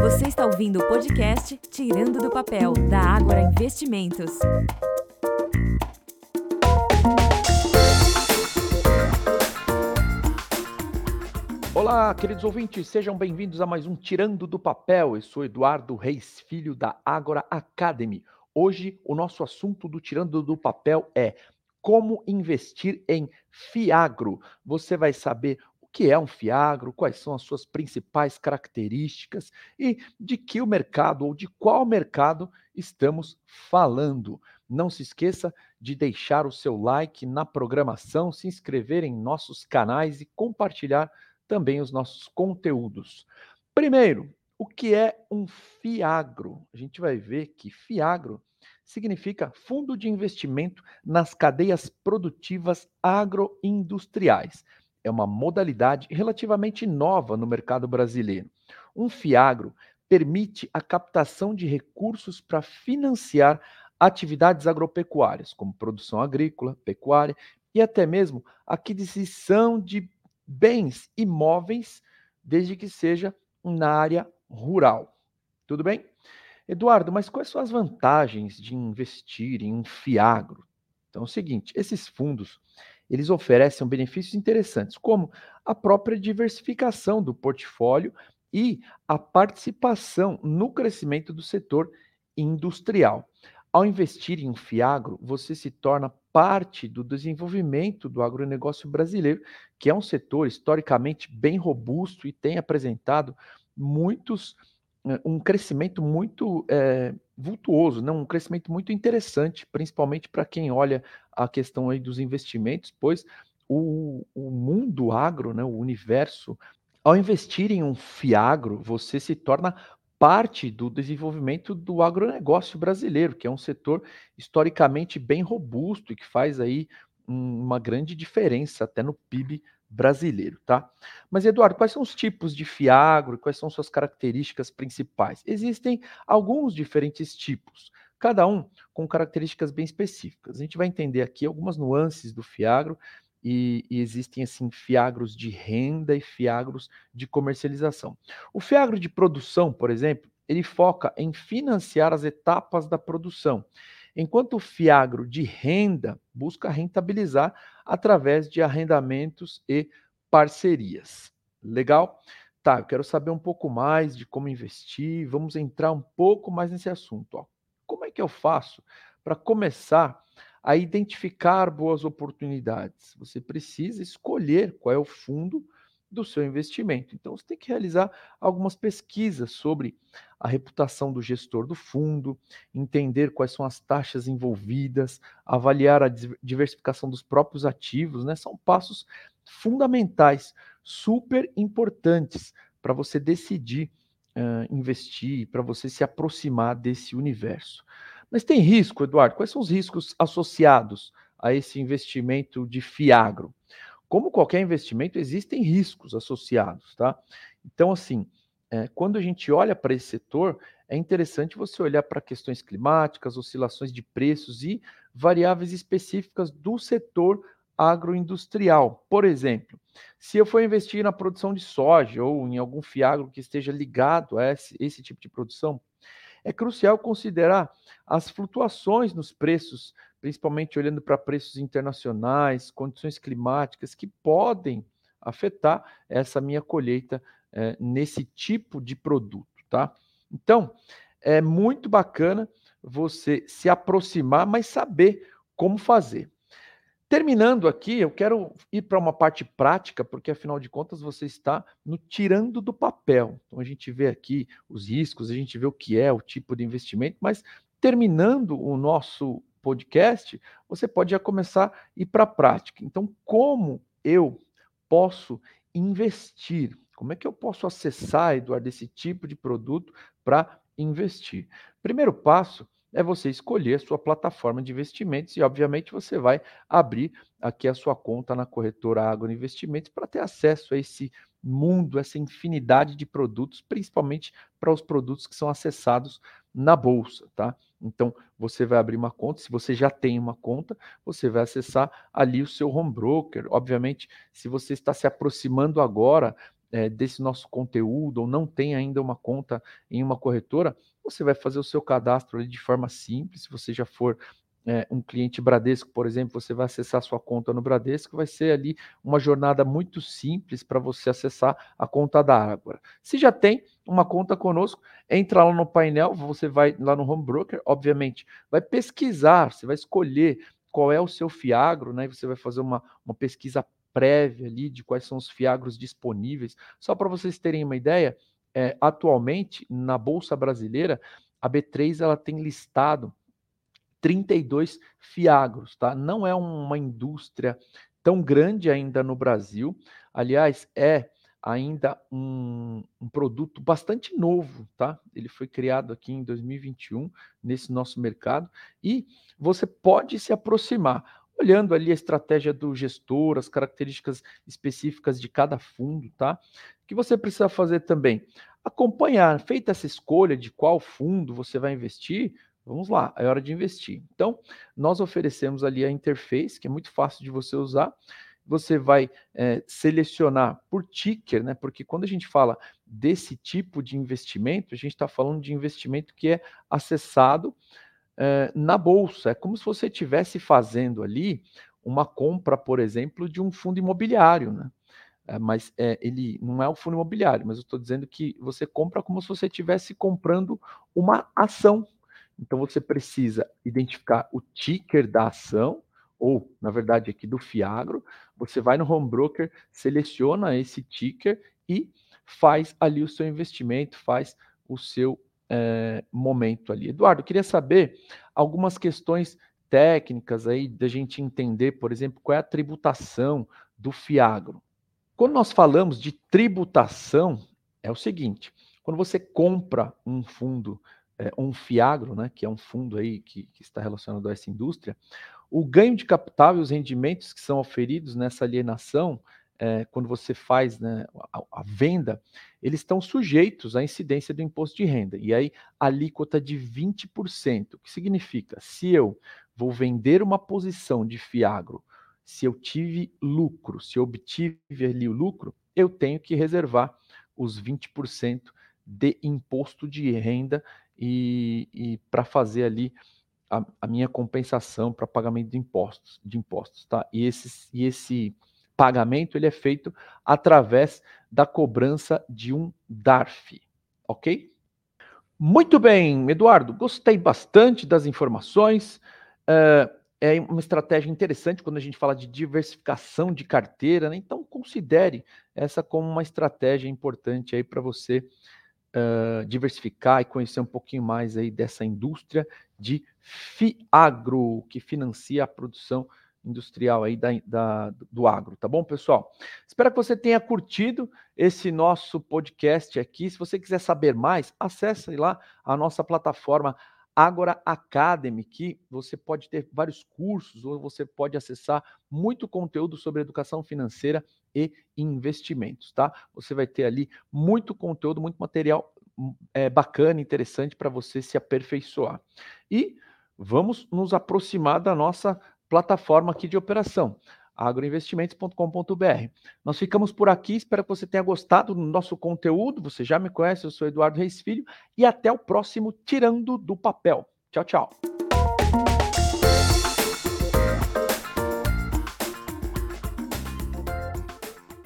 Você está ouvindo o podcast Tirando do Papel, da Ágora Investimentos. Olá, queridos ouvintes, sejam bem-vindos a mais um Tirando do Papel. Eu sou Eduardo Reis, filho da Ágora Academy. Hoje, o nosso assunto do Tirando do Papel é como investir em Fiagro. Você vai saber que é um Fiagro, quais são as suas principais características e de que o mercado ou de qual mercado estamos falando. Não se esqueça de deixar o seu like na programação, se inscrever em nossos canais e compartilhar também os nossos conteúdos. Primeiro, o que é um Fiagro? A gente vai ver que Fiagro significa Fundo de Investimento nas Cadeias Produtivas Agroindustriais é uma modalidade relativamente nova no mercado brasileiro. Um fiagro permite a captação de recursos para financiar atividades agropecuárias, como produção agrícola, pecuária e até mesmo aquisição de bens imóveis, desde que seja na área rural. Tudo bem? Eduardo, mas quais são as vantagens de investir em um fiagro? Então é o seguinte, esses fundos eles oferecem benefícios interessantes, como a própria diversificação do portfólio e a participação no crescimento do setor industrial. Ao investir em um Fiagro, você se torna parte do desenvolvimento do agronegócio brasileiro, que é um setor historicamente bem robusto e tem apresentado muitos eh, um crescimento muito é, vultuoso, né? um crescimento muito interessante, principalmente para quem olha a questão aí dos investimentos, pois o, o mundo agro, né, o universo, ao investir em um fiagro, você se torna parte do desenvolvimento do agronegócio brasileiro, que é um setor historicamente bem robusto e que faz aí uma grande diferença até no PIB brasileiro, tá? Mas Eduardo, quais são os tipos de fiagro, quais são suas características principais? Existem alguns diferentes tipos, cada um com características bem específicas. A gente vai entender aqui algumas nuances do fiagro e, e, existem assim fiagros de renda e fiagros de comercialização. O fiagro de produção, por exemplo, ele foca em financiar as etapas da produção, enquanto o fiagro de renda busca rentabilizar através de arrendamentos e parcerias. Legal? Tá, eu quero saber um pouco mais de como investir, vamos entrar um pouco mais nesse assunto. Ó. Como é que eu faço para começar a identificar boas oportunidades? Você precisa escolher qual é o fundo do seu investimento. Então, você tem que realizar algumas pesquisas sobre a reputação do gestor do fundo, entender quais são as taxas envolvidas, avaliar a diversificação dos próprios ativos, né? São passos fundamentais, super importantes para você decidir uh, investir, para você se aproximar desse universo. Mas tem risco, Eduardo? Quais são os riscos associados a esse investimento de Fiagro? Como qualquer investimento, existem riscos associados, tá? Então, assim, é, quando a gente olha para esse setor, é interessante você olhar para questões climáticas, oscilações de preços e variáveis específicas do setor agroindustrial. Por exemplo, se eu for investir na produção de soja ou em algum fiagro que esteja ligado a esse, esse tipo de produção, é crucial considerar as flutuações nos preços principalmente olhando para preços internacionais, condições climáticas que podem afetar essa minha colheita é, nesse tipo de produto, tá? Então, é muito bacana você se aproximar, mas saber como fazer. Terminando aqui, eu quero ir para uma parte prática, porque afinal de contas você está no tirando do papel. Então a gente vê aqui os riscos, a gente vê o que é o tipo de investimento, mas terminando o nosso podcast, você pode já começar a ir para a prática. Então, como eu posso investir? Como é que eu posso acessar, Eduardo, esse tipo de produto para investir? Primeiro passo é você escolher a sua plataforma de investimentos e, obviamente, você vai abrir aqui a sua conta na corretora Agro Investimentos para ter acesso a esse mundo, essa infinidade de produtos, principalmente para os produtos que são acessados na bolsa, tá? Então, você vai abrir uma conta, se você já tem uma conta, você vai acessar ali o seu home broker. Obviamente, se você está se aproximando agora é, desse nosso conteúdo ou não tem ainda uma conta em uma corretora, você vai fazer o seu cadastro ali de forma simples. Se você já for é, um cliente Bradesco, por exemplo, você vai acessar sua conta no Bradesco, vai ser ali uma jornada muito simples para você acessar a conta da Ágora. Se já tem uma conta conosco, entra lá no painel, você vai lá no Home Broker, obviamente, vai pesquisar, você vai escolher qual é o seu Fiagro, né? Você vai fazer uma, uma pesquisa prévia ali de quais são os Fiagros disponíveis. Só para vocês terem uma ideia, é, atualmente na Bolsa Brasileira, a B3 ela tem listado 32 fiagros, tá? Não é uma indústria tão grande ainda no Brasil. Aliás, é ainda um, um, produto bastante novo, tá? Ele foi criado aqui em 2021 nesse nosso mercado e você pode se aproximar olhando ali a estratégia do gestor, as características específicas de cada fundo, tá? O que você precisa fazer também? Acompanhar, feita essa escolha de qual fundo você vai investir, Vamos lá, é hora de investir. Então, nós oferecemos ali a interface, que é muito fácil de você usar. Você vai é, selecionar por ticker, né? Porque quando a gente fala desse tipo de investimento, a gente está falando de investimento que é acessado é, na bolsa. É como se você estivesse fazendo ali uma compra, por exemplo, de um fundo imobiliário, né? É, mas é, ele não é o fundo imobiliário, mas eu estou dizendo que você compra como se você estivesse comprando uma ação então você precisa identificar o ticker da ação, ou na verdade aqui do Fiagro. Você vai no home broker, seleciona esse ticker e faz ali o seu investimento, faz o seu é, momento ali. Eduardo, queria saber algumas questões técnicas aí da gente entender, por exemplo, qual é a tributação do Fiagro. Quando nós falamos de tributação, é o seguinte: quando você compra um fundo é, um Fiagro, né, que é um fundo aí que, que, está relacionado a essa indústria, o ganho de capital e os rendimentos que são oferidos nessa alienação, é, quando você faz né, a, a, venda, eles estão sujeitos à incidência do imposto de renda. E aí, alíquota de 20%, que significa, se eu vou vender uma posição de Fiagro, se eu tive lucro, se eu obtive ali o lucro, eu tenho que reservar os 20% de imposto de renda e, e para fazer ali a, a, minha compensação para pagamento de impostos, de impostos, tá? E esse, e esse pagamento ele é feito através da cobrança de um DARF, ok? Muito bem, Eduardo, gostei bastante das informações. Uh, é uma estratégia interessante quando a gente fala de diversificação de carteira, né? então considere essa como uma estratégia importante aí para você diversificar e conhecer um pouquinho mais aí dessa indústria de FIAGRO, que financia a produção industrial aí da, da, do agro, tá bom, pessoal? Espero que você tenha curtido esse nosso podcast aqui. Se você quiser saber mais, acesse lá a nossa plataforma Agora Academy, que você pode ter vários cursos, ou você pode acessar muito conteúdo sobre educação financeira e investimentos, tá? Você vai ter ali muito conteúdo, muito material é, bacana, interessante para você se aperfeiçoar. E vamos nos aproximar da nossa plataforma aqui de operação agroinvestimentos.com.br. Nós ficamos por aqui, espero que você tenha gostado do nosso conteúdo. Você já me conhece, eu sou Eduardo Reis Filho e até o próximo Tirando do Papel. Tchau, tchau.